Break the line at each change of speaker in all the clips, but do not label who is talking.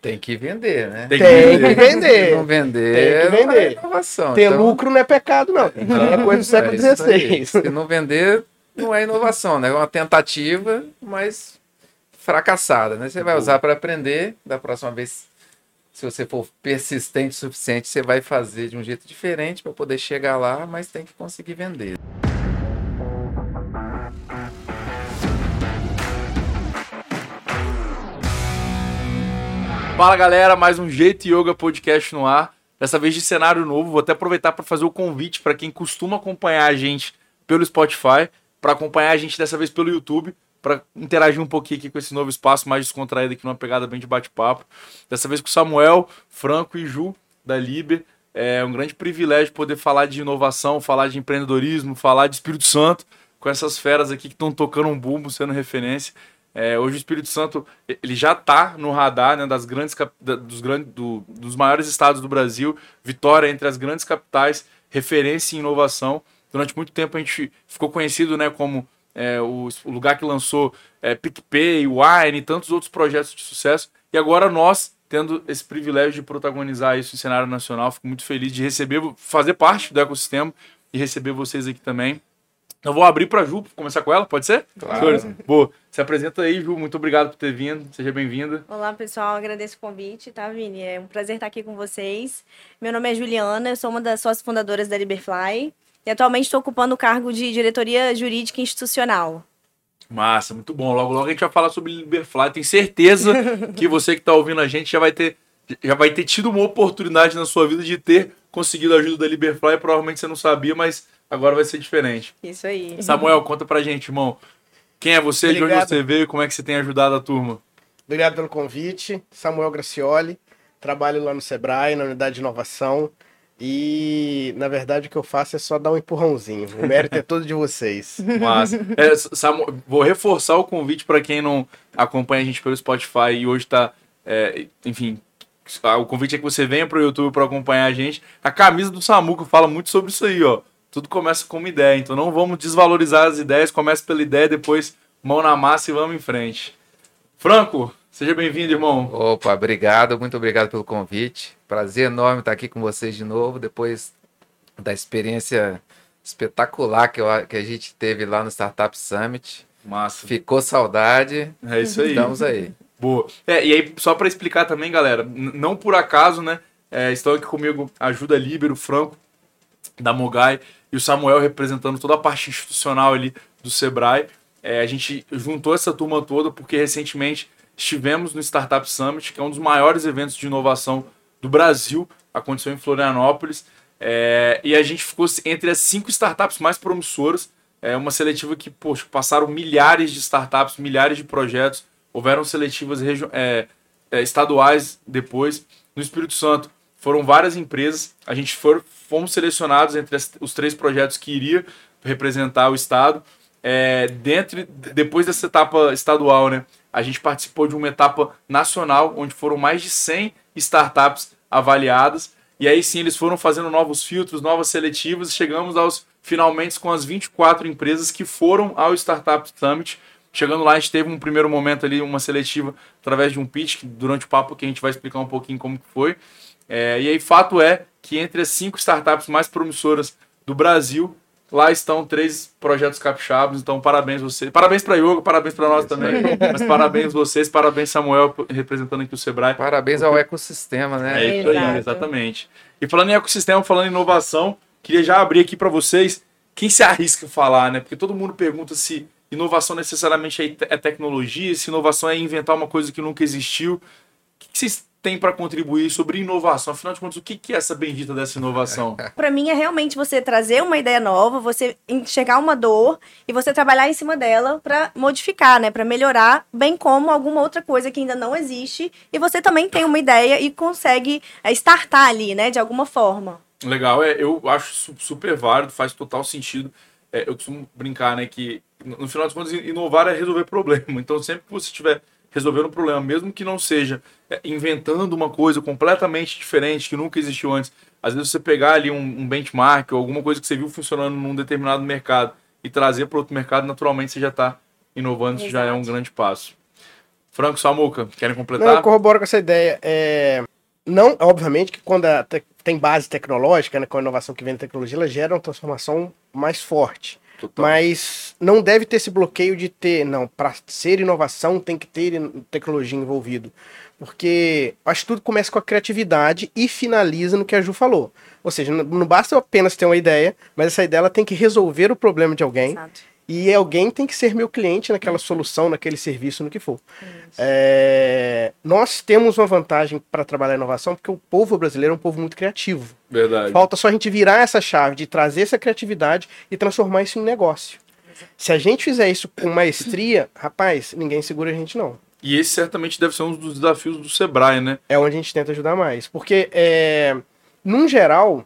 Tem que vender, né?
Tem que vender.
Se
vender.
não vender,
Tem que
não é
vender.
inovação.
Ter
Então,
lucro não é pecado, não. É coisa do século
é.
XVI.
Se não vender, não é inovação, né? É uma tentativa, mas fracassada, né? Você vai usar para aprender, da próxima vez, se você for persistente o suficiente, você vai fazer de um jeito diferente para poder chegar lá, mas tem que conseguir vender.
Fala galera, mais um Jeito Yoga Podcast no ar. Dessa vez de cenário novo. Vou até aproveitar para fazer o convite para quem costuma acompanhar a gente pelo Spotify, para acompanhar a gente dessa vez pelo YouTube, para interagir um pouquinho aqui com esse novo espaço mais descontraído aqui numa pegada bem de bate-papo. Dessa vez com Samuel, Franco e Ju da Liber. É um grande privilégio poder falar de inovação, falar de empreendedorismo, falar de Espírito Santo com essas feras aqui que estão tocando um bumbo, sendo referência. É, hoje o Espírito Santo ele já está no radar né, das grandes dos, grandes, do- dos maiores estados do Brasil. Vitória entre as grandes capitais, referência em inovação. Durante muito tempo a gente ficou conhecido né, como é, o, o lugar que lançou é, PicPay, Wine e tantos outros projetos de sucesso. E agora nós, tendo esse privilégio de protagonizar isso em cenário nacional, fico muito feliz de receber, fazer parte do ecossistema e receber vocês aqui também. Eu vou abrir para a Ju, começar com ela, pode ser?
Claro.
Senhores, boa. Se apresenta aí, Ju. Muito obrigado por ter vindo. Seja bem-vinda.
Olá, pessoal. Agradeço o convite, tá, Vini? É um prazer estar aqui com vocês. Meu nome é Juliana, eu sou uma das sócias fundadoras da Liberfly e atualmente estou ocupando o cargo de diretoria jurídica institucional.
Massa, muito bom. Logo, logo a gente vai falar sobre Liberfly. Tenho certeza que você que está ouvindo a gente já vai ter já vai ter tido uma oportunidade na sua vida de ter conseguido a ajuda da Liberfly. Provavelmente você não sabia, mas agora vai ser diferente.
Isso aí.
Samuel, conta pra gente, irmão. Quem é você, de onde
Obrigado.
você veio, como é que você tem ajudado a turma?
Obrigado pelo convite. Samuel Gracioli. Trabalho lá no Sebrae, na unidade de inovação. E, na verdade, o que eu faço é só dar um empurrãozinho. O mérito é todo de vocês.
Mas, é, Samu- vou reforçar o convite para quem não acompanha a gente pelo Spotify e hoje tá, é, enfim, o convite é que você venha pro YouTube para acompanhar a gente. A camisa do Samuco fala muito sobre isso aí, ó. Tudo começa com uma ideia, então não vamos desvalorizar as ideias, começa pela ideia, depois mão na massa e vamos em frente. Franco, seja bem-vindo, irmão.
Opa, obrigado, muito obrigado pelo convite. Prazer enorme estar aqui com vocês de novo, depois da experiência espetacular que, eu, que a gente teve lá no Startup Summit.
Massa.
Ficou saudade,
É isso aí.
estamos aí.
Boa. É, e aí, só para explicar também, galera, não por acaso, né? é, estão aqui comigo Ajuda Líbero, o Franco, da Mogai, e o Samuel representando toda a parte institucional ali do Sebrae. É, a gente juntou essa turma toda porque recentemente estivemos no Startup Summit, que é um dos maiores eventos de inovação do Brasil, aconteceu em Florianópolis, é, e a gente ficou entre as cinco startups mais promissoras. É uma seletiva que, poxa, passaram milhares de startups, milhares de projetos, houveram seletivas é, é, estaduais depois. No Espírito Santo foram várias empresas, a gente for, fomos selecionados entre as- os três projetos que iria representar o estado. É, dentro, depois dessa etapa estadual, né, a gente participou de uma etapa nacional, onde foram mais de 100 startups avaliadas. E aí sim, eles foram fazendo novos filtros, novas seletivas, chegamos aos finalmente com as 24 empresas que foram ao Startup Summit. Chegando lá, a gente teve um primeiro momento ali, uma seletiva através de um pitch, que durante o papo que a gente vai explicar um pouquinho como que foi. É, e aí, fato é que entre as cinco startups mais promissoras do Brasil, lá estão três projetos capixabas. Então, parabéns vocês. Parabéns para Yoga, parabéns para nós
Isso
também. Mas parabéns vocês, parabéns Samuel, representando aqui o Sebrae.
Parabéns ao ecossistema, né?
É isso aí, exatamente. E falando em ecossistema, falando em inovação, queria já abrir aqui para vocês quem se arrisca a falar, né? Porque todo mundo pergunta se inovação necessariamente é é tecnologia, se inovação é inventar uma coisa que nunca existiu. O que que vocês têm para contribuir sobre inovação? Afinal de contas, o que é essa bendita dessa inovação?
Para mim é realmente você trazer uma ideia nova, você enxergar uma dor e você trabalhar em cima dela para modificar, né, para melhorar, bem como alguma outra coisa que ainda não existe e você também tem uma ideia e consegue é, startar ali, né, de alguma forma.
Legal, é, eu acho su- super válido, faz total sentido. É, eu costumo brincar, né, que no final das contas, inovar é resolver problema. Então, sempre que você estiver resolvendo um problema, mesmo que não seja é, inventando uma coisa completamente diferente, que nunca existiu antes, às vezes você pegar ali um, um benchmark ou alguma coisa que você viu funcionando num determinado mercado e trazer para outro mercado, naturalmente você já está inovando, isso já é um grande passo. Franco Samuca, querem
Não,
completar?
eu corroboro com essa ideia. É, não, obviamente que quando tem base tecnológica, né, com a inovação que vem da tecnologia, ela gera uma transformação mais forte.
Total.
Mas não deve ter esse bloqueio de ter, não, para ser inovação tem que ter tecnologia envolvido. Porque acho que tudo começa com a criatividade e finaliza no que a Ju falou. Ou seja, não basta apenas ter uma ideia, mas essa ideia ela tem que resolver o problema de alguém.
Exato.
E alguém tem que ser meu cliente naquela solução, naquele serviço, no que for. É, Nós temos uma vantagem para trabalhar inovação, porque o povo brasileiro é um povo muito criativo.
Verdade.
Falta só a gente virar essa chave de trazer essa criatividade e transformar isso em negócio. Se a gente fizer isso com maestria, rapaz, ninguém segura a gente não.
E esse certamente deve ser um dos desafios do Sebrae, né?
É onde a gente tenta ajudar mais. Porque, é, num geral,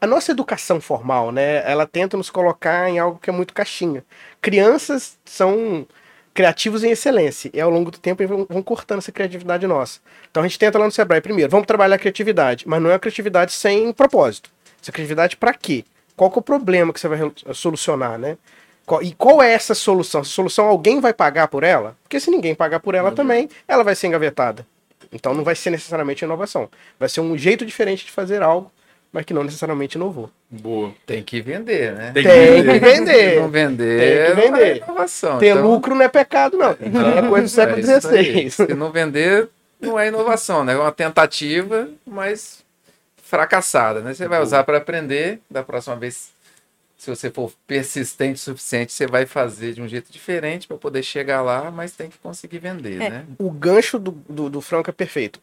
a- nossa educação formal, né, ela tenta nos colocar em algo que é muito caixinha. Crianças são criativos em excelência, e ao longo do tempo vão, vão cortando essa criatividade nossa. Então a gente tenta lá no Sebrae, primeiro, vamos trabalhar a criatividade, mas não é a criatividade sem propósito. Essa criatividade para quê? Qual é o problema que você vai re- solucionar, né? Qual- E qual é essa solução? Essa solução alguém vai pagar por ela? Porque se ninguém pagar por ela também, ela vai ser engavetada. Então não vai ser necessariamente inovação. Vai ser um jeito diferente de fazer algo, mas que não necessariamente inovou.
Boa.
Tem que vender, né?
Tem
Tem
que
que vender.
Se não vender,
Tem que
não é
vender.
inovação.
Ter
Então,
lucro não é pecado, não. É coisa do século
é aí.
XVI.
Se não vender, não é inovação, né? É uma tentativa, mas fracassada, né? Você vai usar para aprender, da próxima vez, se você for persistente o suficiente, você vai fazer de um jeito diferente para poder chegar lá, mas tem que conseguir vender,
É.
né?
O gancho do, do, do Franco é perfeito.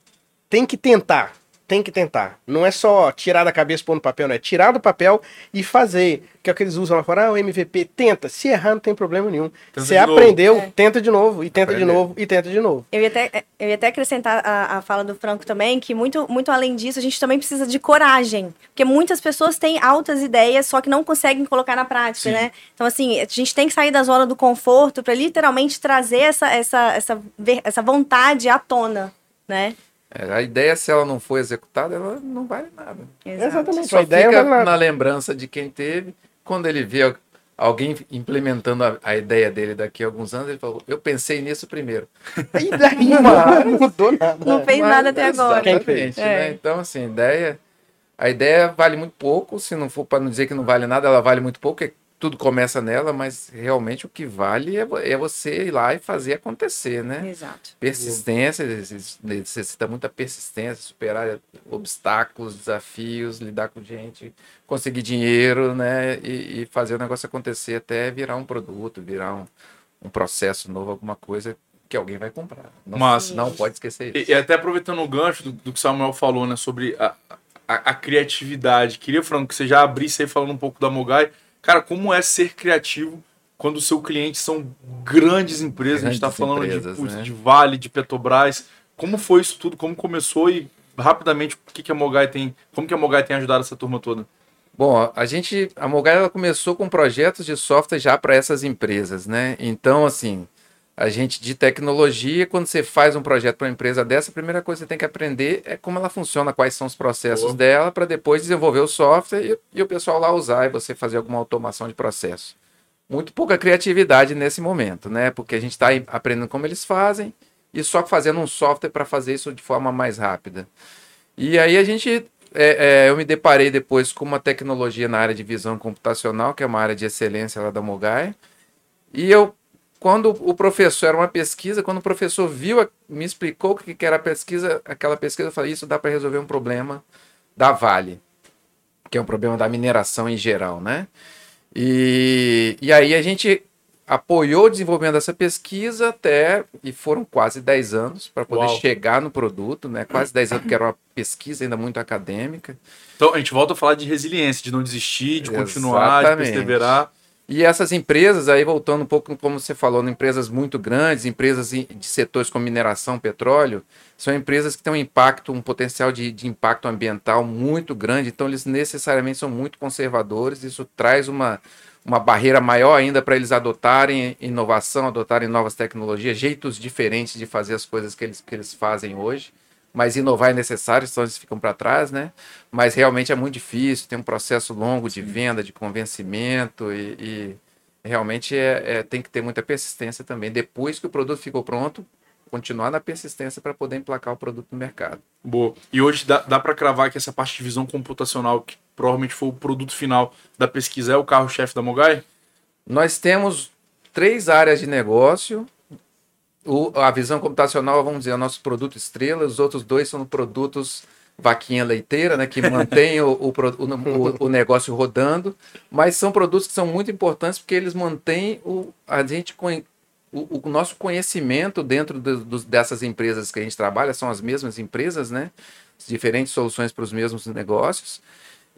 Tem que tentar. Tem que tentar. Não é só tirar da cabeça e pôr no papel, não. É tirar do papel e fazer. Que é o que eles usam lá fora. Ah, o MVP. Tenta. Se errar, não tem problema nenhum.
Tenta
Você
de
aprendeu,
É.
tenta de novo. E tenta de
Aprender.
novo. E tenta de novo.
Eu ia até, eu ia até acrescentar a, a fala do Franco também, que muito, muito além disso, a gente também precisa de coragem. Porque muitas pessoas têm altas ideias, só que não conseguem colocar na prática,
Sim.
né? Então, assim, a gente tem que sair da zona do conforto para literalmente trazer essa, essa, essa, essa vontade à tona, né?
É, a ideia, se ela não for executada, ela não vale nada.
Exatamente.
Só
a ideia
fica
vale
na lembrança de quem teve. Quando ele vê al- alguém implementando a, a ideia dele daqui a alguns anos, ele falou: Eu pensei nisso primeiro.
E daí, não mudou nada.
Não fez nada até agora.
Quem
Exatamente,
fez?
né?
É.
Então, assim, a ideia, a ideia vale muito pouco. Se não for para não dizer que não vale nada, ela vale muito pouco, porque tudo começa nela, mas realmente o que vale é, é você ir lá e fazer acontecer, né?
Exato.
Persistência, necess- necessita muita persistência, superar obstáculos, desafios, lidar com gente, conseguir dinheiro, né? E, e fazer o negócio acontecer até virar um produto, virar um, um processo novo, alguma coisa que alguém vai comprar. Não,
Massa.
não pode esquecer
E,
isso.
e até aproveitando o gancho do, do que o Samuel falou, né, sobre a, a, a criatividade. Queria, Franco, que você já abrisse aí falando um pouco da Mogai. Cara, como é ser criativo quando o seu cliente são grandes empresas? a gente está
Grandes
falando
empresas,
de,
né?
de Vale, de Petrobras. Como foi isso tudo? Como começou e rapidamente o que, que a Mogai tem? Como que a Mogai tem ajudado essa turma toda?
Bom, a gente, a Mogai ela começou com projetos de software já para essas empresas, né? Então, assim, a gente de tecnologia, quando você faz um projeto para uma empresa dessa, a primeira coisa que você tem que aprender é como ela funciona, quais são os processos
Boa.
dela, para depois desenvolver o software e, e o pessoal lá usar e você fazer alguma automação de processo. Muito pouca criatividade nesse momento, né? Porque a gente está aprendendo como eles fazem e só fazendo um software para fazer isso de forma mais rápida. E aí a gente é, é, eu me deparei depois com uma tecnologia na área de visão computacional, que é uma área de excelência lá da Mogai. E eu, quando o professor, era uma pesquisa, quando o professor viu, me explicou o que que era a pesquisa, aquela pesquisa, eu falei, isso dá para resolver um problema da Vale, que é um problema da mineração em geral, né? E, e aí a gente apoiou o desenvolvimento dessa pesquisa até, e foram quase 10 anos para poder
Uau.
chegar no produto, né? Quase 10 anos, porque era uma pesquisa ainda muito acadêmica.
Então, a gente volta a falar de resiliência, de não desistir, de continuar, de perseverar.
E essas empresas, aí voltando um pouco como você falou, empresas muito grandes, empresas em- de setores como mineração, petróleo, são empresas que têm um impacto, um potencial de, de impacto ambiental muito grande, então eles necessariamente são muito conservadores, isso traz uma, uma barreira maior ainda para eles adotarem inovação, adotarem novas tecnologias, jeitos diferentes de fazer as coisas que eles, que eles fazem hoje. Mas inovar é necessário, senão eles ficam para trás, né? Mas realmente é muito difícil, tem um processo longo de venda, de convencimento e, e realmente é, é- tem que ter muita persistência também. Depois que o produto ficou pronto, continuar na persistência para poder emplacar o produto no mercado.
Boa. E hoje dá, dá para cravar que essa parte de visão computacional, que provavelmente foi o produto final da pesquisa, é o carro-chefe da Mogai?
Nós temos três áreas de negócio. O, a visão computacional, vamos dizer, é o nosso produto estrela, os outros dois são produtos vaquinha leiteira, né, que mantém o, o, o, o, negócio rodando, mas são produtos que são muito importantes porque eles mantêm o, a gente o, o nosso conhecimento dentro do, do, dessas empresas que a gente trabalha, são as mesmas empresas, né? Diferentes soluções para os mesmos negócios.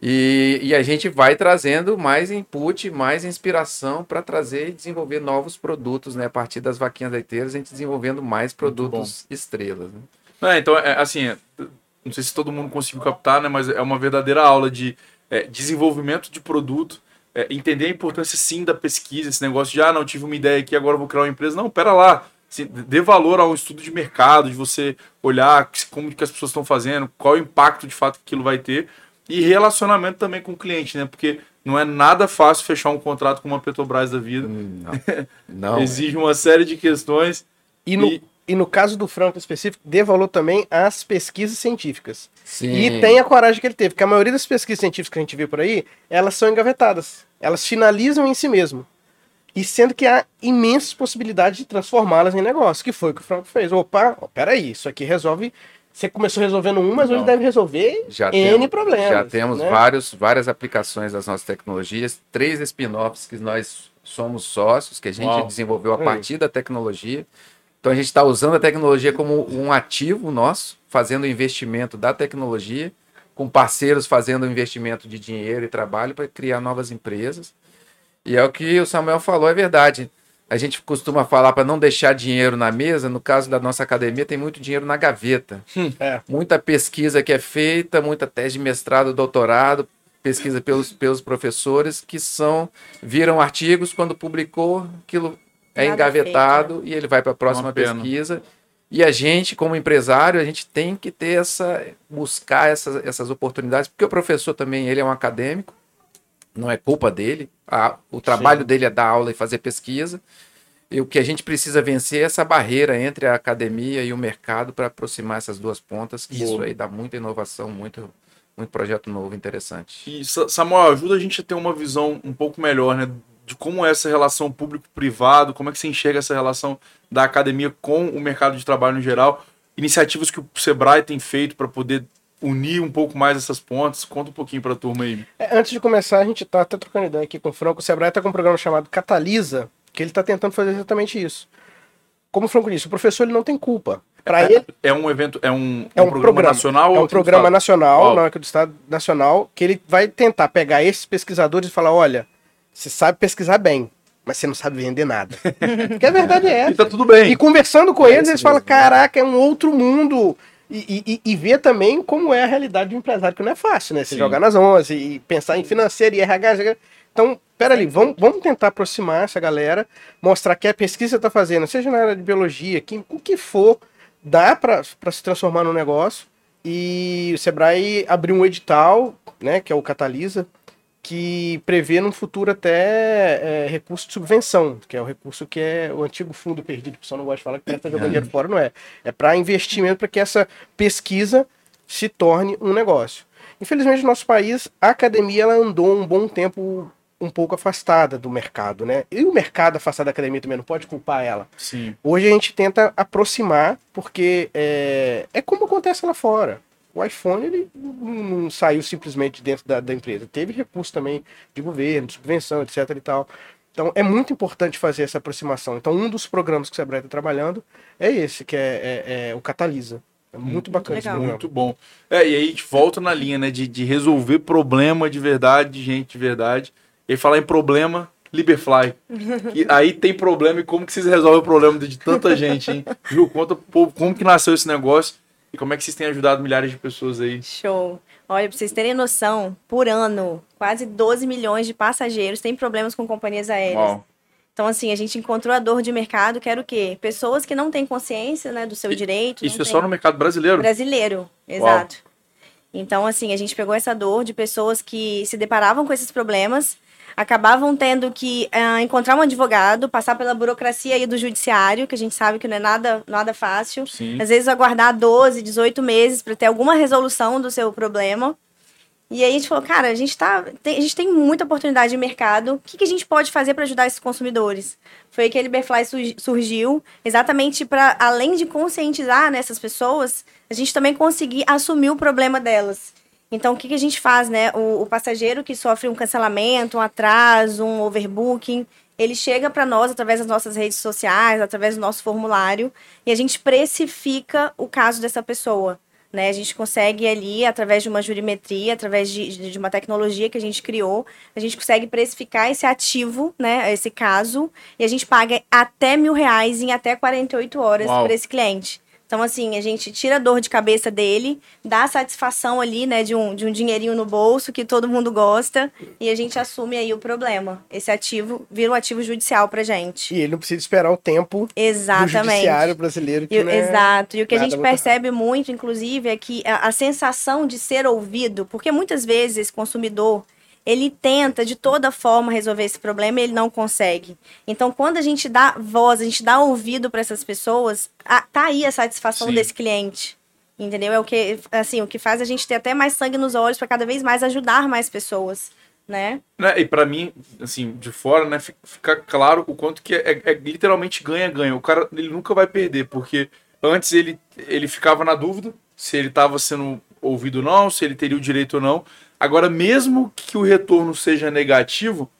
E, e, a gente vai trazendo mais input, mais inspiração para trazer e desenvolver novos produtos, né? A partir das vaquinhas leiteiras, a gente desenvolvendo mais produtos estrelas.
Né? É, então, é, assim, não sei se todo mundo conseguiu captar, né? Mas é uma verdadeira aula de é, desenvolvimento de produto é, entender a importância sim da pesquisa, esse negócio de, ah, não, tive uma ideia aqui, agora vou criar uma empresa. Não, pera lá. Assim, dê valor ao estudo de mercado, de você olhar como que as pessoas estão fazendo, qual o impacto de fato que aquilo vai ter. E relacionamento também com o cliente, né? Porque não é nada fácil fechar um contrato com uma Petrobras da vida.
Hum, não. não
Exige uma série de questões.
E no, e... e no caso do Franco específico, dê valor também às pesquisas científicas.
Sim.
E tenha a coragem que ele teve, porque a maioria das pesquisas científicas que a gente vê por aí, elas são engavetadas. Elas finalizam em si mesmo. E sendo que há imensas possibilidades de transformá-las em negócio, que foi o que o Franco fez. Opa, ó, peraí, isso aqui resolve. Você começou resolvendo um, mas hoje deve resolver
já
N
temos,
problemas.
Já temos né? vários, várias aplicações das nossas tecnologias, três spin-offs que nós somos sócios, que a gente Uau. desenvolveu a partir da tecnologia. Então a gente está usando a tecnologia como um ativo nosso, fazendo o investimento da tecnologia, com parceiros fazendo investimento de dinheiro e trabalho para criar novas empresas. E é o que o Samuel falou, é verdade. A gente costuma falar para não deixar dinheiro na mesa. No caso da nossa academia, tem muito dinheiro na gaveta.
Hum, é.
Muita pesquisa que é feita, muita tese de mestrado, doutorado, pesquisa pelos, pelos professores que são viram artigos quando publicou aquilo é Nada engavetado feito. e ele vai para a próxima pesquisa. E a gente, como empresário, a gente tem que ter essa buscar essas, essas oportunidades, porque o professor também ele é um acadêmico, não é culpa dele. A, o trabalho Sim. dele é dar aula e fazer pesquisa. E o que a gente precisa vencer é essa barreira entre a academia e o mercado para aproximar essas duas pontas, que Boa. isso aí dá muita inovação, muito, muito projeto novo, interessante.
E Samuel, ajuda a gente a ter uma visão um pouco melhor, né? de como é essa relação público-privado, como é que você enxerga essa relação da academia com o mercado de trabalho no geral, iniciativas que o Sebrae tem feito para poder unir um pouco mais essas pontes. Conta um pouquinho para a turma aí.
É, antes de começar, a gente está até trocando ideia aqui com o Franco. O Sebrae está com um programa chamado Catalisa, que ele está tentando fazer exatamente isso. Como o Franco disse, o professor ele não tem culpa. Para
é,
ele
é um evento, é um, é um, um programa, programa, nacional.
É um programa nacional, não é do Estado Nacional, que ele vai tentar pegar esses pesquisadores e falar, olha, você sabe pesquisar bem, mas você não sabe vender nada. Porque a verdade é essa.
E tá tudo bem.
E conversando com é eles, eles falam: caraca, é um outro mundo. E, e, e, ver também como é a realidade do empresário, que não é fácil, né? Sim. jogar nas 11 e pensar em financeiro e RH. Então, peraí, vamos, vamos tentar aproximar essa galera, mostrar que a pesquisa está fazendo, seja na área de biologia, que, o que for, dá para se transformar no negócio. E o Sebrae abriu um edital, né, que é o Catalisa, que prevê no futuro até é, recurso de subvenção, que é o recurso que é o antigo fundo perdido, que o pessoal não gosta de falar que está jogando dinheiro fora, não é. É para investimento, para que essa pesquisa se torne um negócio. Infelizmente, no nosso país, a academia ela andou um bom tempo um pouco afastada do mercado, né? E o mercado afastado da academia também não pode culpar ela.
Sim.
Hoje a gente tenta aproximar, porque é, é como acontece lá fora o iPhone ele não saiu simplesmente dentro da, da empresa. Teve recurso também de governo, de subvenção, etc. e tal. Então é muito importante fazer essa aproximação. Então um dos programas que o Sebrae está trabalhando é esse, que é, é, é o Catalisa. É muito, muito bacana
esse Muito bom. É, e aí a gente volta na linha, né, de, de resolver problema de verdade, de gente de verdade. E falar em problema, Liberfly. e aí tem problema e como que vocês resolvem o problema de, de tanta gente, hein? Ju, conta povo como que nasceu esse negócio e como é que vocês têm ajudado milhares de pessoas aí?
Show. Olha, para vocês terem noção, por ano, quase 12 milhões de passageiros têm problemas com companhias aéreas. Uau. Então, assim, a gente encontrou a dor de mercado, que era o quê? Pessoas que não têm consciência né, do seu
e,
direito.
Isso é só no mercado brasileiro?
Brasileiro, exato. Uau. Então, assim, a gente pegou essa dor de pessoas que se deparavam com esses problemas, acabavam tendo que ah, encontrar um advogado, passar pela burocracia aí do judiciário, que a gente sabe que não é nada, nada fácil.
Sim.
Às vezes aguardar 12, 18 meses para ter alguma resolução do seu problema. E aí a gente falou, cara, a gente, tá, tem, a gente tem muita oportunidade de mercado. O que, que a gente pode fazer para ajudar esses consumidores? Foi aí que a Liberfly su- surgiu, exatamente para, além de conscientizar nessas pessoas, a gente também conseguir assumir o problema delas. Então, o que, que a gente faz, né? O, o passageiro que sofre um cancelamento, um atraso, um overbooking, ele chega para nós através das nossas redes sociais, através do nosso formulário, e a gente precifica o caso dessa pessoa. Né? A gente consegue ali, através de uma jurimetria, através de, de uma tecnologia que a gente criou, a gente consegue precificar esse ativo, né? Esse caso, e a gente paga até mil reais em até 48 horas para esse cliente. Então, assim, a gente tira a dor de cabeça dele, dá a satisfação ali, né, de um, de um dinheirinho no bolso que todo mundo gosta, e a gente assume aí o problema. Esse ativo vira um ativo judicial pra gente.
E ele não precisa esperar o tempo do
Exatamente.
judiciário brasileiro. Que
E
é
Exato. E o que a gente percebe muito, inclusive, é que a, a sensação de ser ouvido, porque muitas vezes esse consumidor ele tenta de toda forma resolver esse problema e ele não consegue. Então, quando a gente dá voz, a gente dá ouvido para essas pessoas, a, tá aí a satisfação
Sim.
desse cliente. Entendeu? É o que, assim, o que faz a gente ter até mais sangue nos olhos para cada vez mais ajudar mais pessoas, né?
Né, E pra mim, assim, de fora, né, fi- fica claro o quanto que é, é literalmente ganha-ganha. O cara, ele nunca vai perder, porque antes ele, ele ficava na dúvida se ele estava sendo ouvido ou não, se ele teria o direito ou não. Agora, mesmo que o retorno seja negativo,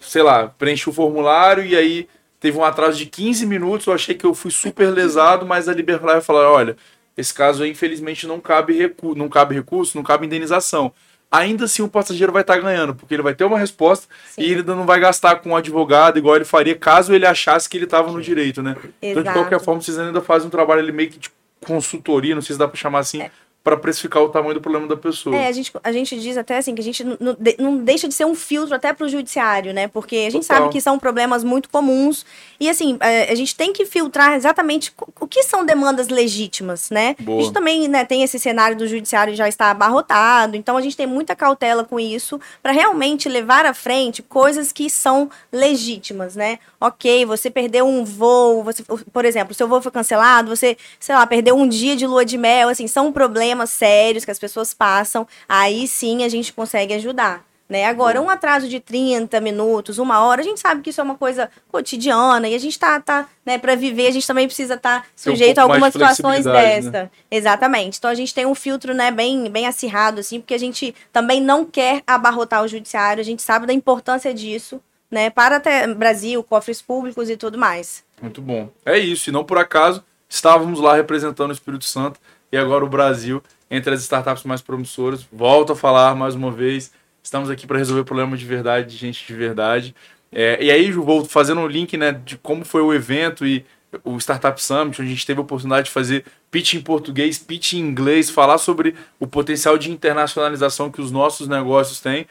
sei lá, preenche o formulário e aí teve um atraso de 15 minutos, eu achei que eu fui super lesado, mas a Liberfly vai falar, olha, esse caso aí, infelizmente, não cabe, recu não cabe recurso, não cabe indenização. Ainda assim, o passageiro vai estar ganhando, porque ele vai ter uma resposta
Sim.
e ele não vai gastar com um advogado igual ele faria caso ele achasse que ele estava no direito, né? Então, de
Exato.
qualquer forma, vocês ainda fazem um trabalho ali meio que de consultoria, não sei se dá para chamar assim, para precificar o tamanho do problema da pessoa.
É, a gente, a gente diz até assim que a gente não, não de- não deixa de ser um filtro até para o judiciário, né? Porque a gente
Total.
sabe que são problemas muito comuns e assim é, a gente tem que filtrar exatamente o que são demandas legítimas, né?
Boa.
A gente também né, tem esse cenário do judiciário já está abarrotado, então a gente tem muita cautela com isso para realmente levar à frente coisas que são legítimas, né? Ok, você perdeu um voo, você, por exemplo, seu voo foi cancelado, você, sei lá, perdeu um dia de lua de mel, assim, são problemas sérios que as pessoas passam, aí sim a gente consegue ajudar. Né? Agora, um atraso de 30 minutos, uma hora, a gente sabe que isso é uma coisa cotidiana e a gente tá, tá né, para viver, a gente também precisa estar
um
sujeito a
pouco mais
algumas
de
situações
flexibilidade,
dessa. Exatamente. Então a gente tem um filtro, né, bem, bem acirrado, assim, porque a gente também não quer abarrotar o judiciário, a gente sabe da importância disso, né, para até Brasil, cofres públicos e tudo mais.
Muito bom. É isso, e não por acaso estávamos lá representando o Espírito Santo e agora o Brasil, entre as startups mais promissoras. Volto a falar mais uma vez, estamos aqui para resolver problemas de verdade, de gente de verdade. É, e aí, vou fazendo um link né, de como foi o evento e o Startup Summit, onde a gente teve a oportunidade de fazer pitch em português, pitch em inglês, falar sobre o potencial de internacionalização que os nossos negócios têm.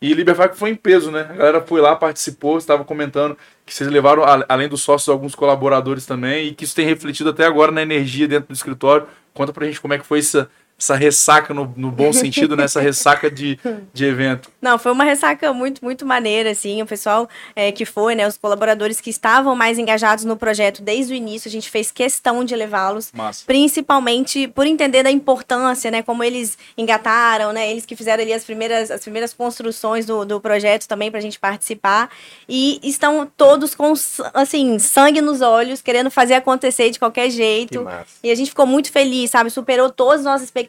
E Liberfac foi em peso, né? A galera foi lá, participou, estava comentando que vocês levaram, além dos sócios, alguns colaboradores também, e que isso tem refletido até agora na energia dentro do escritório. Conta pra gente como é que foi essa, essa ressaca, no, no bom sentido, né? Essa ressaca de, de evento.
Não, foi uma ressaca muito, muito maneira, assim. O pessoal é, que foi, né? Os colaboradores que estavam mais engajados no projeto desde o início, a gente fez questão de levá-los. Principalmente por entender da importância, né? Como eles engataram, né? Eles que fizeram ali as primeiras, as primeiras construções do, do projeto também pra gente participar. E estão todos com, assim, sangue nos olhos, querendo fazer acontecer de qualquer
Que
jeito. E a gente ficou muito feliz, sabe? Superou todas as nossas expectativas.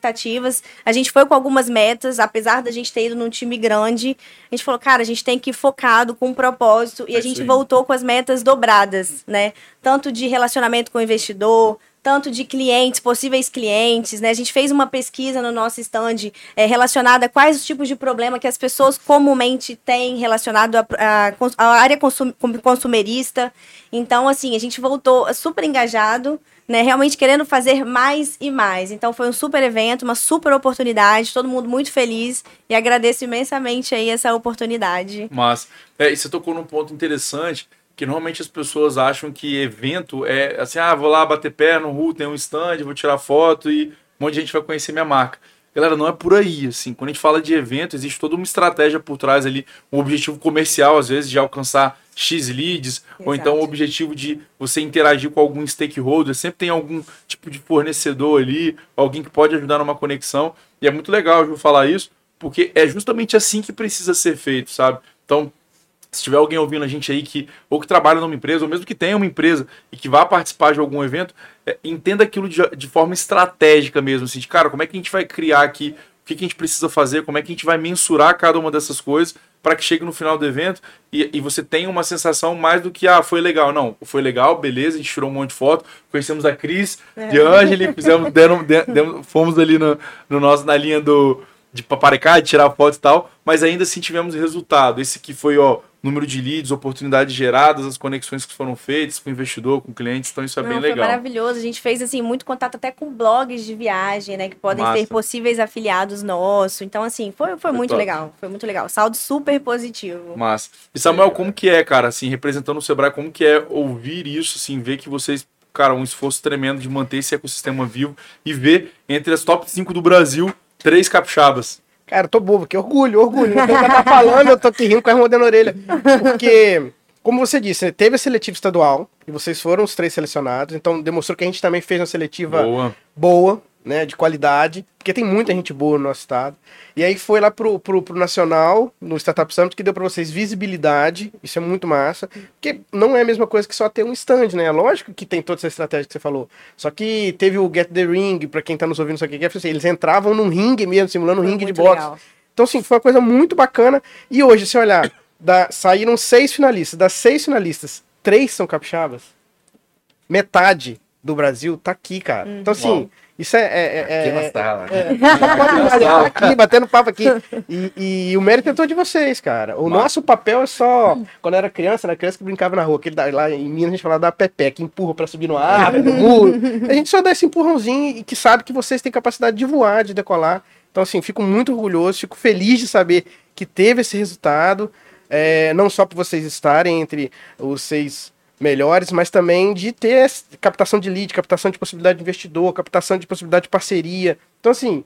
A gente foi com algumas metas, apesar da gente ter ido num time grande. A gente falou, cara, a gente tem que ir focado com um propósito. E
É
a gente
aí.
voltou com as metas dobradas, né? Tanto de relacionamento com o investidor, tanto de clientes, possíveis clientes, né? A gente fez uma pesquisa no nosso stand é, relacionada a quais os tipos de problema que as pessoas comumente têm relacionado à área consum- consumerista. Então, assim, a gente voltou super engajado, né? Realmente querendo fazer mais e mais. Então, foi um super evento, uma super oportunidade, todo mundo muito feliz e agradeço imensamente aí essa oportunidade.
Mas, é, você tocou num ponto interessante, que normalmente as pessoas acham que evento é assim, ah, vou lá bater pé no rua, tem um stand, vou tirar foto e um monte de gente vai conhecer minha marca. Galera, não é por aí, assim. Quando a gente fala de evento, existe toda uma estratégia por trás ali, um objetivo comercial, às vezes, de alcançar X leads, ou então o
Exato.
objetivo de você interagir com algum stakeholder. Sempre tem algum tipo de fornecedor ali, alguém que pode ajudar numa conexão. E é muito legal, eu falar isso, porque é justamente assim que precisa ser feito, sabe? Então, se tiver alguém ouvindo a gente aí que ou que trabalha numa empresa, ou mesmo que tenha uma empresa e que vá participar de algum evento, é, entenda aquilo de, de forma estratégica mesmo, assim, de cara, como é que a gente vai criar aqui, o que, que a gente precisa fazer, como é que a gente vai mensurar cada uma dessas coisas para que chegue no final do evento e, e você tenha uma sensação mais do que, ah, foi legal. Não, foi legal, beleza, a gente tirou um monte de foto, conhecemos a Cris, de Angeli, fizemos, deram, de- demos- fomos ali no, no nosso, na linha do, de paparicar, de tirar foto e tal, mas ainda assim tivemos resultado. Esse que foi, ó, número de leads, oportunidades geradas, as conexões que foram feitas com o investidor, com clientes, então isso é
Não,
bem legal.
maravilhoso. A gente fez assim muito contato até com blogs de viagem, né, que podem
Massa.
ser possíveis afiliados nossos. Então assim, foi, foi,
Foi
muito
top.
legal. Foi muito legal. Saldo super positivo.
Mas, e Samuel, como que é, cara, assim, representando o Sebrae, como que é ouvir isso, assim, ver que vocês, cara, um esforço tremendo de manter esse ecossistema vivo e ver entre as top 5 do Brasil, três capixabas.
Cara, eu tô bobo, que orgulho, orgulho. Não que tá falando, eu tô aqui rindo com a mordendo a orelha. Porque, como você disse, né, teve a seletiva estadual, e vocês foram os três selecionados, então demonstrou que a gente também fez uma seletiva
Boa.
boa, né, de qualidade, porque tem muita gente boa no nosso estado. E aí foi lá pro, pro, pro Nacional, no Startup Summit, que deu pra vocês visibilidade, isso é muito massa, porque não é a mesma coisa que só ter um stand, né? É lógico que tem toda essa estratégia que você falou, só que teve o Get the Ring, pra quem tá nos ouvindo, sabe o que é, eles entravam num ringue mesmo, simulando um ringue de boxe.
legal.
Então, assim, foi uma coisa muito bacana. E hoje, se olhar, da- saíram seis finalistas. Das seis finalistas, três são capixabas. Metade do Brasil tá aqui, cara. Então, assim,
Uau.
Isso é. é, é-
Aqui
é-
na sala.
é, pode olhar aqui, batendo papo aqui. E, e o mérito é todo de vocês, cara. O
Massa.
nosso papel é só. Quando eu era criança, era criança que brincava na rua. Aquele da- lá em Minas a gente falava da Pepe, que empurra pra subir no ar, no muro. A gente só dá esse empurrãozinho e que sabe que vocês têm capacidade de voar, de decolar. Então, assim, fico muito orgulhoso, fico feliz de saber que teve esse resultado. é, não só por vocês estarem entre os seis melhores, mas também de ter captação de lead, captação de possibilidade de investidor, captação de possibilidade de parceria. Então, assim,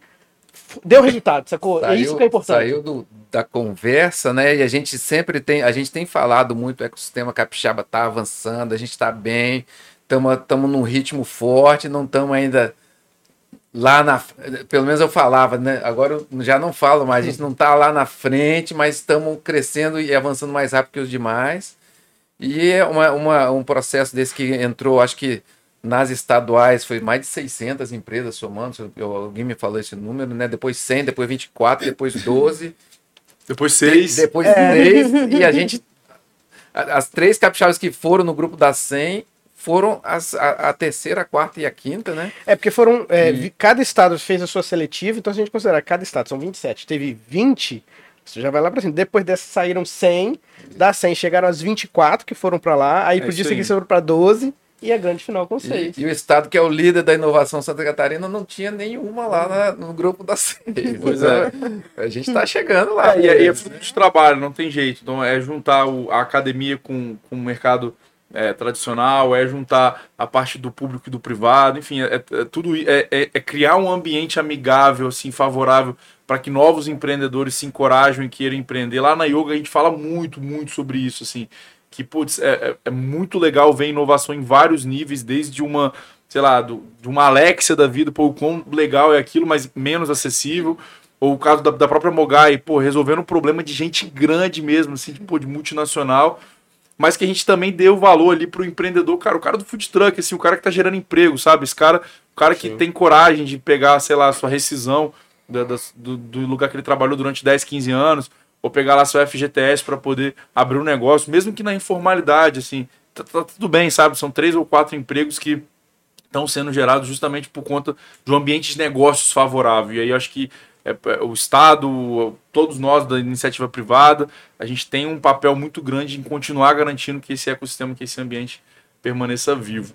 deu resultado, sacou? é isso que é importante.
Saiu do- da conversa, né? E a gente sempre tem, a gente tem falado muito, o ecossistema capixaba tá avançando, a gente tá bem, estamos num ritmo forte, não estamos ainda lá na, pelo menos eu falava, né? Agora eu já não falo mais, a gente não tá lá na frente, mas estamos crescendo e avançando mais rápido que os demais. E é uma, uma- um processo desse que entrou, acho que nas estaduais foi mais de 600 empresas somando, alguém me falou esse número, né? Depois 100, depois 24, depois 12,
Depois seis.
depois 3, e a gente a- as três capixabas que foram no grupo das 100 foram as, a, a terceira, a quarta e a quinta, né?
É porque foram. é,
E-
Cada estado fez a sua seletiva, então se a gente considerar que cada estado são 27, teve 20, você já vai lá pra cima. Depois dessa saíram 100, das 100 chegaram as 24 que foram pra lá, aí
É
por
isso
dia
aí.
seguinte foram pra 12 e a grande final com 6.
E, e o estado que é o líder da inovação Santa Catarina não tinha nenhuma lá na- no grupo das 100.
Pois é.
A gente tá chegando lá.
É, e, é, e é fruto de trabalho, não tem jeito. Então é juntar o- a academia com, com o mercado é, tradicional, é juntar a parte do público e do privado, enfim, é, é tudo é, é- é criar um ambiente amigável, assim, favorável para que novos empreendedores se encorajam e queiram empreender. Lá na yoga a gente fala muito, muito sobre isso, assim, que putz, é, é- é muito legal ver inovação em vários níveis, desde uma, sei lá, do, de uma Alexia da vida, pô, o quão legal é aquilo, mas menos acessível. Ou o caso da, da própria Mogai, pô, resolvendo um problema de gente grande mesmo, assim, pô, de multinacional, mas que a gente também deu valor ali pro empreendedor, cara, o cara do food truck, assim, o cara que tá gerando emprego, sabe? Esse cara, o cara que
Sim.
tem coragem de pegar, sei lá, a sua rescisão da- das- do, do lugar que ele trabalhou durante 10, 15 anos, ou pegar lá seu FGTS para poder abrir um negócio, mesmo que na informalidade, assim, tá, tá tudo bem, sabe? São três ou quatro empregos que estão sendo gerados justamente por conta do ambiente de negócios favorável. E aí eu acho que o Estado, todos nós da iniciativa privada, a gente tem um papel muito grande em continuar garantindo que esse ecossistema, que esse ambiente permaneça vivo.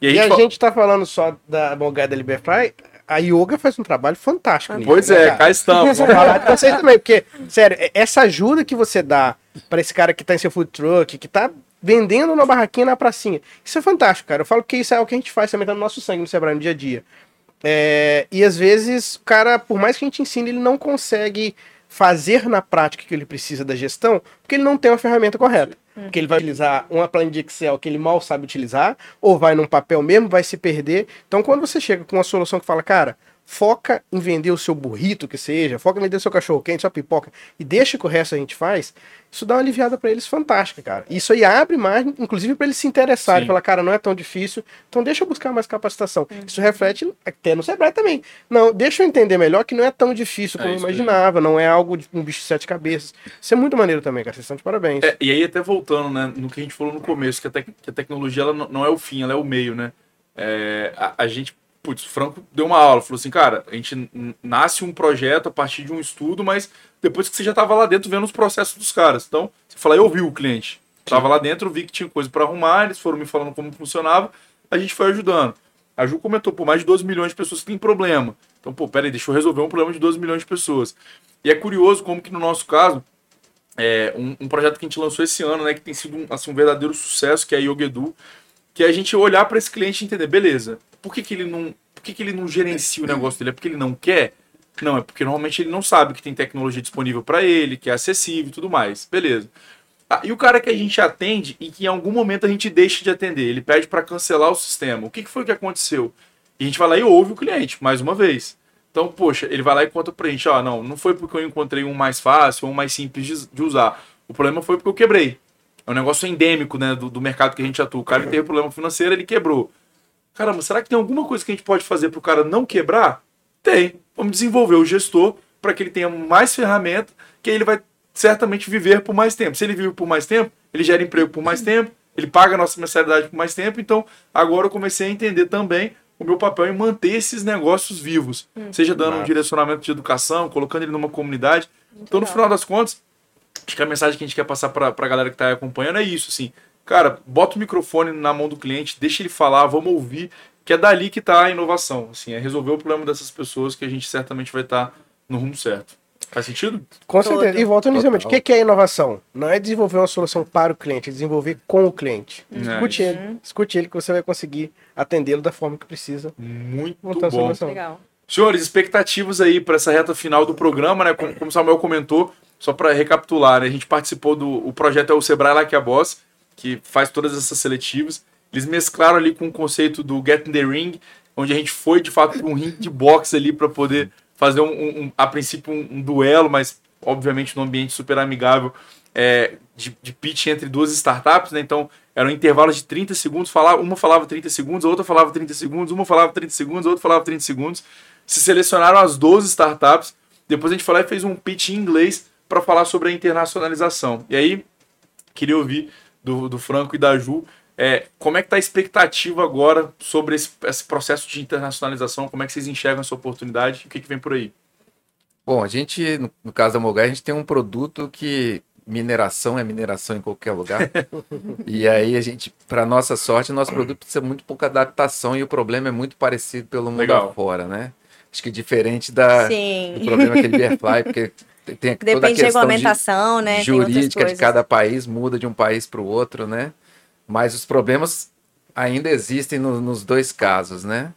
E,
E
a gente fa-
gente tá falando só da Mogai da Liberfly, a Yoga faz um trabalho fantástico. nisso,
Pois
né,
é,
cara?
cá estamos.
Vou falar de vocês também, porque, sério, é- essa ajuda que você dá pra esse cara que tá em seu food truck, que tá vendendo uma barraquinha na pracinha, isso é fantástico, cara. Eu falo que isso é o que a gente faz também tá no nosso sangue no Sebrae no dia a dia. É, e às vezes, o cara, por mais que a gente ensine, ele não consegue fazer na prática o que ele precisa da gestão, porque ele não tem uma ferramenta correta. Porque ele vai utilizar uma planilha de Excel que ele mal sabe utilizar, ou vai num papel mesmo, vai se perder. Então, quando você chega com uma solução que fala, cara, foca em vender o seu burrito que seja, foca em vender o seu cachorro quente, sua pipoca, e deixa que o resto a gente faz, isso dá uma aliviada para eles fantástica, cara. Isso aí abre mais, inclusive para eles se interessarem,
Sim.
falar, cara, não é tão difícil, então deixa eu buscar mais capacitação. Isso reflete até no Sebrae também. Não, deixa eu entender melhor que não é tão difícil
É
como eu
isso aí.
imaginava, não é algo de um bicho de sete cabeças. Isso é muito maneiro também, cara, vocês estão de parabéns.
É, e aí, até voltando, né, no que a gente falou no começo, que a, tec- que a tecnologia ela não não é o fim, ela é o meio, né? É, a, a gente, putz, o Franco deu uma aula, falou assim, cara, a gente nasce um projeto a partir de um estudo, mas depois que você já tava lá dentro vendo os processos dos caras. Então, você fala, eu ouvi o cliente. Tava lá dentro, vi que tinha coisa para arrumar, eles foram me falando como funcionava, a gente foi ajudando. A Ju comentou, pô, mais de 12 milhões de pessoas que têm problema. Então, pô, peraí, deixa eu resolver um problema de 12 milhões de pessoas. E é curioso como que no nosso caso, é, um, um projeto que a gente lançou esse ano, né, que tem sido um, assim, um verdadeiro sucesso, que é a Yogedu, que é a gente olhar para esse cliente e entender, beleza, por que, que ele não, por que, que ele não gerencia o negócio dele? É porque ele não quer? Não, é porque normalmente ele não sabe que tem tecnologia disponível para ele, que é acessível e tudo mais. Beleza. Ah, e o cara que a gente atende e que em algum momento a gente deixa de atender, ele pede para cancelar o sistema. O que, que foi que aconteceu? E a gente vai lá e ouve o cliente, mais uma vez. Então, poxa, ele vai lá e conta pra gente, ó, não, não foi porque eu encontrei um mais fácil ou um mais simples de, usar. O problema foi porque eu quebrei. É um negócio endêmico, né, do, do mercado que a gente atua. O cara teve problema financeiro, ele quebrou. Caramba, será que tem alguma coisa que a gente pode fazer pro cara não quebrar? Tem. Vamos desenvolver o gestor para que ele tenha mais ferramenta, que aí ele vai certamente viver por mais tempo. Se ele vive por mais tempo, ele gera emprego por mais tempo, ele paga a nossa mensalidade por mais tempo. Então, agora eu comecei a entender também o meu papel em manter esses negócios vivos, seja dando um direcionamento de educação, colocando ele numa comunidade. Então, no
legal.
final das contas, acho que a mensagem que a gente quer passar para a galera que está acompanhando é isso, assim. Cara, bota o microfone na mão do cliente, deixa ele falar, vamos ouvir, que é dali que está a inovação. Assim, é resolver o problema dessas pessoas que a gente certamente vai estar no rumo certo. Faz sentido?
Com certeza. E volta inicialmente. O que que é inovação? Não é desenvolver uma solução para o cliente, é desenvolver com o cliente. Escute
É,
ele. Escute ele que você vai conseguir atendê-lo da forma que precisa.
Muito
Montar a
bom.
solução.
Legal.
Senhores, expectativas aí para essa reta final do programa, né? Como, como o Samuel comentou, só para recapitular, né? a gente participou do o projeto é o Sebrae Like a Boss, que faz todas essas seletivas. Eles mesclaram ali com o conceito do Get in the Ring, onde a gente foi de fato para um ringue de boxe ali para poder fazer um, um- um- a princípio um, um duelo, mas obviamente num ambiente super amigável é, de, de pitch entre duas startups, né? Então eram intervalos de 30 segundos, falava, uma falava 30 segundos, a outra falava 30 segundos, uma falava 30 segundos, a outra falava 30 segundos. Se selecionaram as 12 startups, depois a gente foi lá e fez um pitch em inglês para falar sobre a internacionalização. E aí, queria ouvir do, do Franco e da Ju é, como é que está a expectativa agora sobre esse, esse processo de internacionalização, como é que vocês enxergam essa oportunidade e o que, que vem por aí?
Bom, a gente, no, no caso da Mogai, a gente tem um produto que mineração é mineração em qualquer lugar. e aí a gente, para nossa sorte, nosso produto precisa muito pouca adaptação e o problema é muito parecido pelo mundo
Legal.
afora, né? Acho que diferente da, do problema que ele Verfly, porque tem- tem toda a
Depende de
questão de
regulamentação, né?
Jurídica de cada país, muda de um país para o outro, né? Mas os problemas ainda existem no- nos dois casos, né?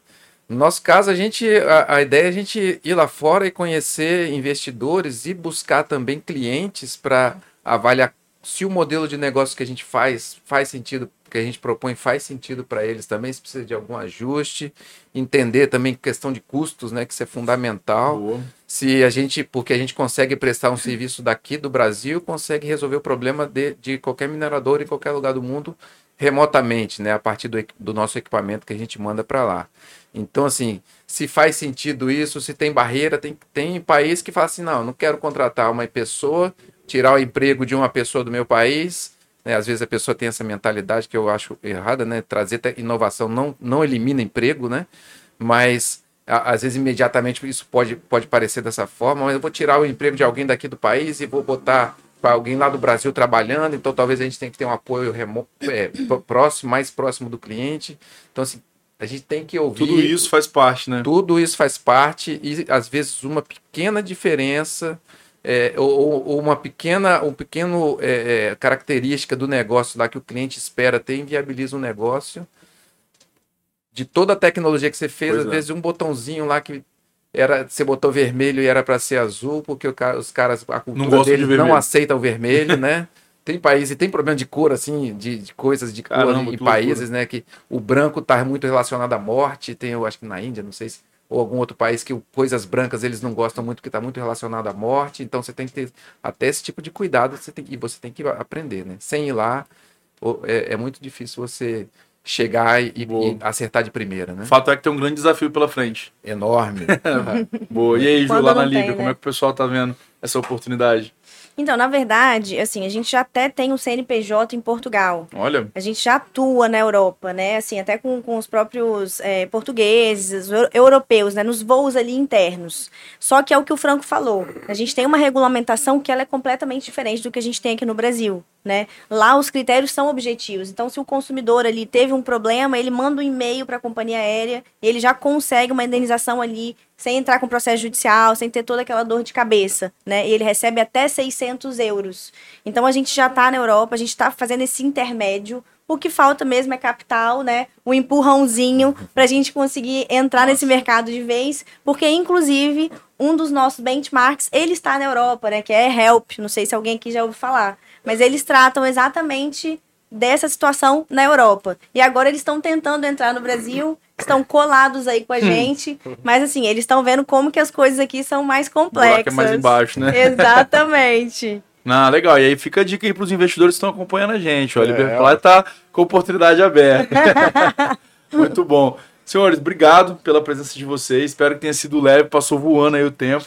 No nosso caso, a gente, a, a ideia é a gente ir lá fora e conhecer investidores e buscar também clientes para avaliar se o modelo de negócio que a gente faz faz sentido, que a gente propõe faz sentido para eles também, se precisa de algum ajuste, entender também questão de custos, né, que isso é fundamental
Boa.
se a gente, porque a gente consegue prestar um serviço daqui do Brasil, consegue resolver o problema de, de qualquer minerador em qualquer lugar do mundo remotamente, né, a partir do, do nosso equipamento que a gente manda para lá. Então, assim, se faz sentido isso, se tem barreira, tem, tem país que fala assim, não, não quero contratar uma pessoa, tirar o emprego de uma pessoa do meu país, né, às vezes a pessoa tem essa mentalidade que eu acho errada, né, trazer inovação não, não elimina emprego, né, mas a- às vezes imediatamente isso pode, pode parecer dessa forma, mas eu vou tirar o emprego de alguém daqui do país e vou botar para alguém lá do Brasil trabalhando, então talvez a gente tenha que ter um apoio remo é, próximo, mais próximo do cliente. Então, assim, a gente tem que ouvir.
Tudo isso faz parte, né?
Tudo isso faz parte e às vezes uma pequena diferença é, ou, ou- uma pequena, um pequeno é, é, característica do negócio lá que o cliente espera ter inviabiliza o negócio. de toda a tecnologia que você fez,
Pois
às
é.
vezes um botãozinho lá que era, você botou vermelho e era para ser azul, porque o os caras, a cultura
gostam de
não aceita o vermelho, né? Tem países, tem problema de cor, assim, de, de coisas de cor
Caramba,
em
que loucura.
países, né? Que o branco tá muito relacionado à morte. Tem, eu acho que na Índia, não sei se. Ou algum outro país que coisas brancas eles não gostam muito, que tá muito relacionado à morte. Então você tem que ter até esse tipo de cuidado, você tem, que- e você tem que aprender, né? Sem ir lá, é, é muito difícil você chegar e, e acertar de primeira, né?
O fato é que tem um grande desafio pela frente.
Enorme.
Boa. E aí, Ju, lá na
tem,
Líbia, como
né?
é que o pessoal tá vendo essa oportunidade?
Então, na verdade, assim, a gente já até tem um CNPJ em Portugal.
Olha,
A gente já atua na Europa, né? Assim, até com, com os próprios é, portugueses, europeus, né? Nos voos ali internos. Só que é o que o Franco falou. A gente tem uma regulamentação que ela é completamente diferente do que a gente tem aqui no Brasil, né? Lá os critérios são objetivos. Então, se o consumidor ali teve um problema, ele manda um e-mail para a companhia aérea ele já consegue uma indenização ali sem entrar com processo judicial, sem ter toda aquela dor de cabeça, né? E ele recebe até 600 euros. Então a gente já está na Europa, a gente está fazendo esse intermédio. O que falta mesmo é capital, né? O empurrãozinho para a gente conseguir entrar nesse mercado de vez, porque inclusive um dos nossos benchmarks ele está na Europa, né? Que é Help. Não sei se alguém aqui já ouviu falar, mas eles tratam exatamente dessa situação na Europa. E agora eles estão tentando entrar no Brasil, estão colados aí com a gente, mas assim, eles estão vendo como que as coisas aqui são mais
o
complexas.
é mais embaixo, né?
Exatamente.
Ah, legal. E aí fica a dica aí pros investidores que estão acompanhando a gente. Ó, a
É,
Liberfly tá com oportunidade aberta. Muito bom. Senhores, obrigado pela presença de vocês. Espero que tenha sido leve, passou voando aí o tempo.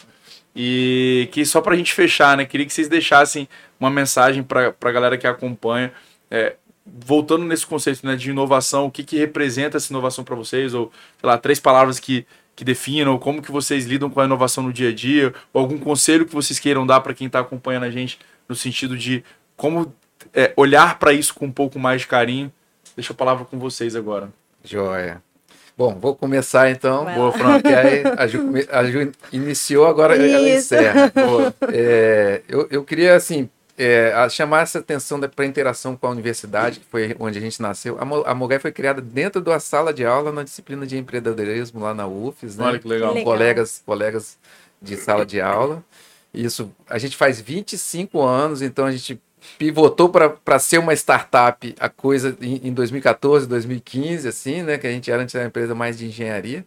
E que só pra gente fechar, né? Queria que vocês deixassem uma mensagem pra, pra galera que acompanha. É, voltando nesse conceito né, de inovação, o que, que representa essa inovação para vocês? Ou, sei lá, três palavras que, que definam, como que vocês lidam com a inovação no dia a dia, ou algum conselho que vocês queiram dar para quem está acompanhando a gente no sentido de como é, olhar para isso com um pouco mais de carinho. Deixa a palavra com vocês agora.
Joia. Bom, vou começar então.
Vai
Boa, Fran.
Aí a Ju, a Ju iniciou, agora ela
Isso.
encerra.
Boa.
É, eu, eu queria, assim, é, chamar essa atenção para a interação com a universidade, que foi onde a gente nasceu. A, a Mogai foi criada dentro da sala de aula na disciplina de empreendedorismo lá na UFES, né?
Olha que legal.
Que legal.
Colegas, colegas de sala de aula. Isso, a gente faz 25 anos, então a gente pivotou para ser uma startup a coisa em, em 2014, 2015, assim, né? Que a gente era antes uma empresa mais de engenharia.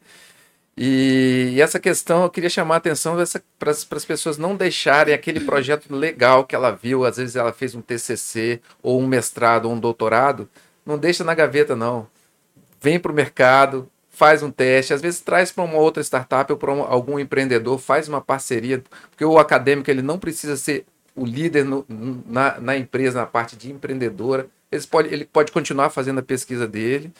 E, e essa questão eu queria chamar a atenção para as pessoas não deixarem aquele projeto legal que ela viu, às vezes ela fez um TCC ou um mestrado ou um doutorado, não deixa na gaveta não. Vem para o mercado, faz um teste, às vezes traz para uma outra startup ou para algum empreendedor, faz uma parceria, porque o acadêmico ele não precisa ser o líder no- na, na empresa, na parte de empreendedora, ele pode, ele pode continuar fazendo a pesquisa dele,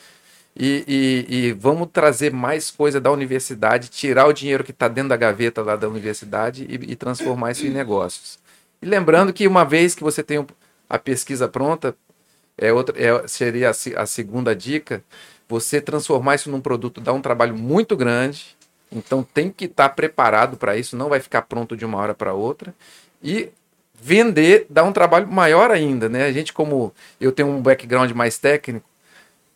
e, e- e vamos trazer mais coisa da universidade, tirar o dinheiro que está dentro da gaveta lá da universidade e, e transformar isso em negócios. E lembrando que uma vez que você tem a pesquisa pronta, é outra, é- seria a, a segunda dica, você transformar isso num produto dá um trabalho muito grande, então tem que estar preparado para isso, não vai ficar pronto de uma hora para outra. E vender dá um trabalho maior ainda, né? A gente, como eu tenho um background mais técnico,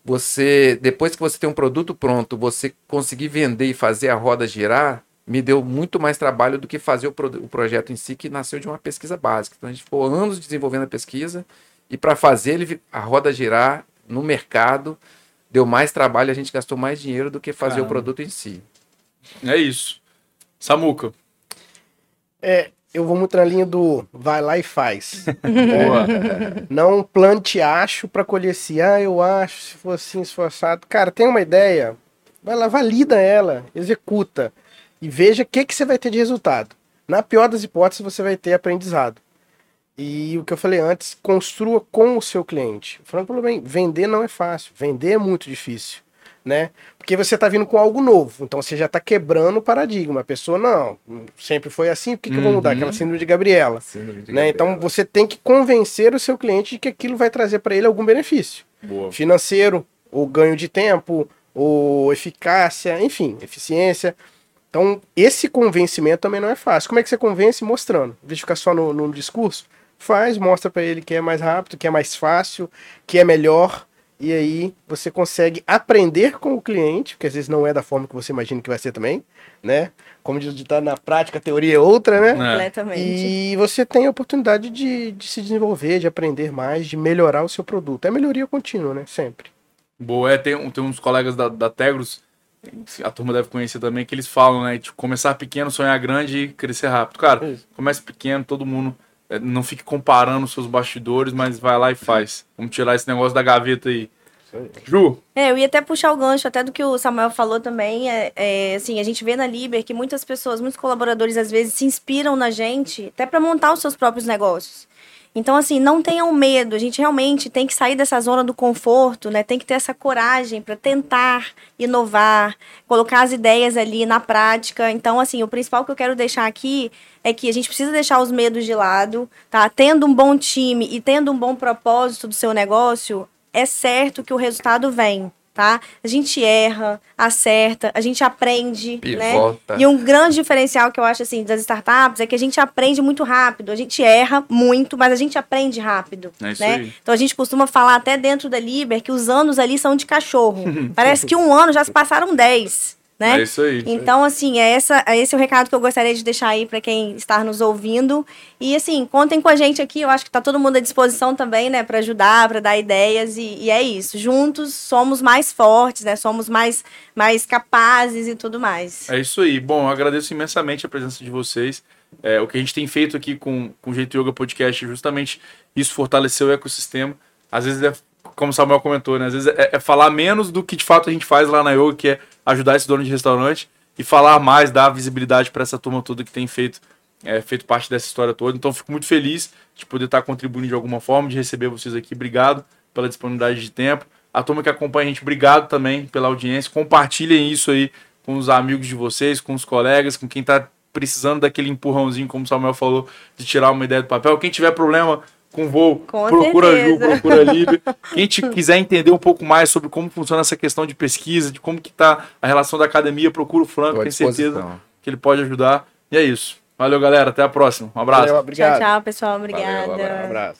você depois que você tem um produto pronto, você conseguir vender e fazer a roda girar, me deu muito mais trabalho do que fazer o, pro- o projeto em si, que nasceu de uma pesquisa básica. Então a gente ficou anos desenvolvendo a pesquisa e para fazer ele, a roda girar no mercado deu mais trabalho, a gente gastou mais dinheiro do que fazer
Caramba.
o produto em si.
É isso. Samuca.
É, eu vou muito na linha do vai lá e faz. Não plante acho pra colher se. Ah, eu acho, se for assim, esforçado. Cara, tem uma ideia, vai lá, valida ela, executa e veja o que, que você vai ter de resultado. Na pior das hipóteses, você vai ter aprendizado. E o que eu falei antes, construa com o seu cliente. Falando pelo bem, vender não é fácil, vender é muito difícil, né? Porque você está vindo com algo novo, então você já está quebrando o paradigma. A pessoa, não, sempre foi assim, por que, que eu vou mudar?
Uhum.
Aquela síndrome de Gabriela. Né? Então você tem que convencer o seu cliente de que aquilo vai trazer para ele algum benefício
Boa.
financeiro, ou ganho de tempo, ou eficácia, enfim, eficiência. Então, esse convencimento também não é fácil. Como é que você convence? Mostrando. Em vez de ficar só no, no discurso, faz, mostra para ele que é mais rápido, que é mais fácil, que é melhor. E aí você consegue aprender com o cliente, porque às vezes não é da forma que você imagina que vai ser também, né? Como diz o ditado, na prática a teoria é outra, né?
Completamente.
E você tem a oportunidade de, de se desenvolver, de aprender mais, de melhorar o seu produto. É melhoria contínua, né? Sempre.
Boa, é, tem, um- tem uns colegas da, da Tegros, a turma deve conhecer também, que eles falam, né? De começar pequeno, sonhar grande e crescer rápido. Cara,
Isso.
comece pequeno, todo mundo. É, Não fique comparando os seus bastidores, mas vai lá e faz. Vamos tirar esse negócio da gaveta aí. Ju,
É, eu ia até puxar o gancho até do que o Samuel falou também. É, é, assim, a gente vê na Liber que muitas pessoas, muitos colaboradores às vezes se inspiram na gente até para montar os seus próprios negócios. Então, assim, não tenham medo. A gente realmente tem que sair dessa zona do conforto, né? Tem que ter essa coragem para tentar inovar, colocar as ideias ali na prática. Então, assim, o principal que eu quero deixar aqui é que a gente precisa deixar os medos de lado, tá? Tendo um bom time e tendo um bom propósito do seu negócio, é certo que o resultado vem, tá? A gente erra, acerta, a gente aprende, né?
Pivota.
E um grande diferencial que eu acho assim das startups é que a gente aprende muito rápido. A gente erra muito, mas a gente aprende rápido,
É isso
né?
aí.
Então a gente costuma falar até dentro da Liber que os anos ali são de cachorro. Parece que um ano já se passaram dez, né?
é isso aí.
Então, assim, é, essa, é esse o recado que eu gostaria de deixar aí para quem está nos ouvindo. E, assim, contem com a gente aqui. Eu acho que tá todo mundo à disposição também, né, para ajudar, para dar ideias. E, e é isso. Juntos somos mais fortes, né? Somos mais, mais capazes e tudo mais.
É isso aí. Bom, eu agradeço imensamente a presença de vocês. É, o que a gente tem feito aqui com, com o Jeito Yoga Podcast é justamente isso, fortalecer o ecossistema. Às vezes, é, como o Samuel comentou, né? Às vezes é, é falar menos do que de fato a gente faz lá na Yoga, que é ajudar esse dono de restaurante e falar mais, dar visibilidade para essa turma toda que tem feito, é, feito parte dessa história toda. Então, fico muito feliz de poder estar contribuindo de alguma forma, de receber vocês aqui. Obrigado pela disponibilidade de tempo. A turma que acompanha a gente, obrigado também pela audiência. Compartilhem isso aí com os amigos de vocês, com os colegas, com quem está precisando daquele empurrãozinho, como o Samuel falou, de tirar uma ideia do papel. Quem tiver problema com voo,
Com
procura a Ju,
certeza.
procura a Lívia. Quem te quiser entender um pouco mais sobre como funciona essa questão de pesquisa, de como que tá a relação da academia, procura o Franco, tenho certeza que ele pode ajudar. E é isso. Valeu, galera. Até a próxima. Um abraço.
Valeu,
Tchau,
obrigado.
tchau, pessoal.
Valeu,
Obrigada.
abraço.
Um abraço.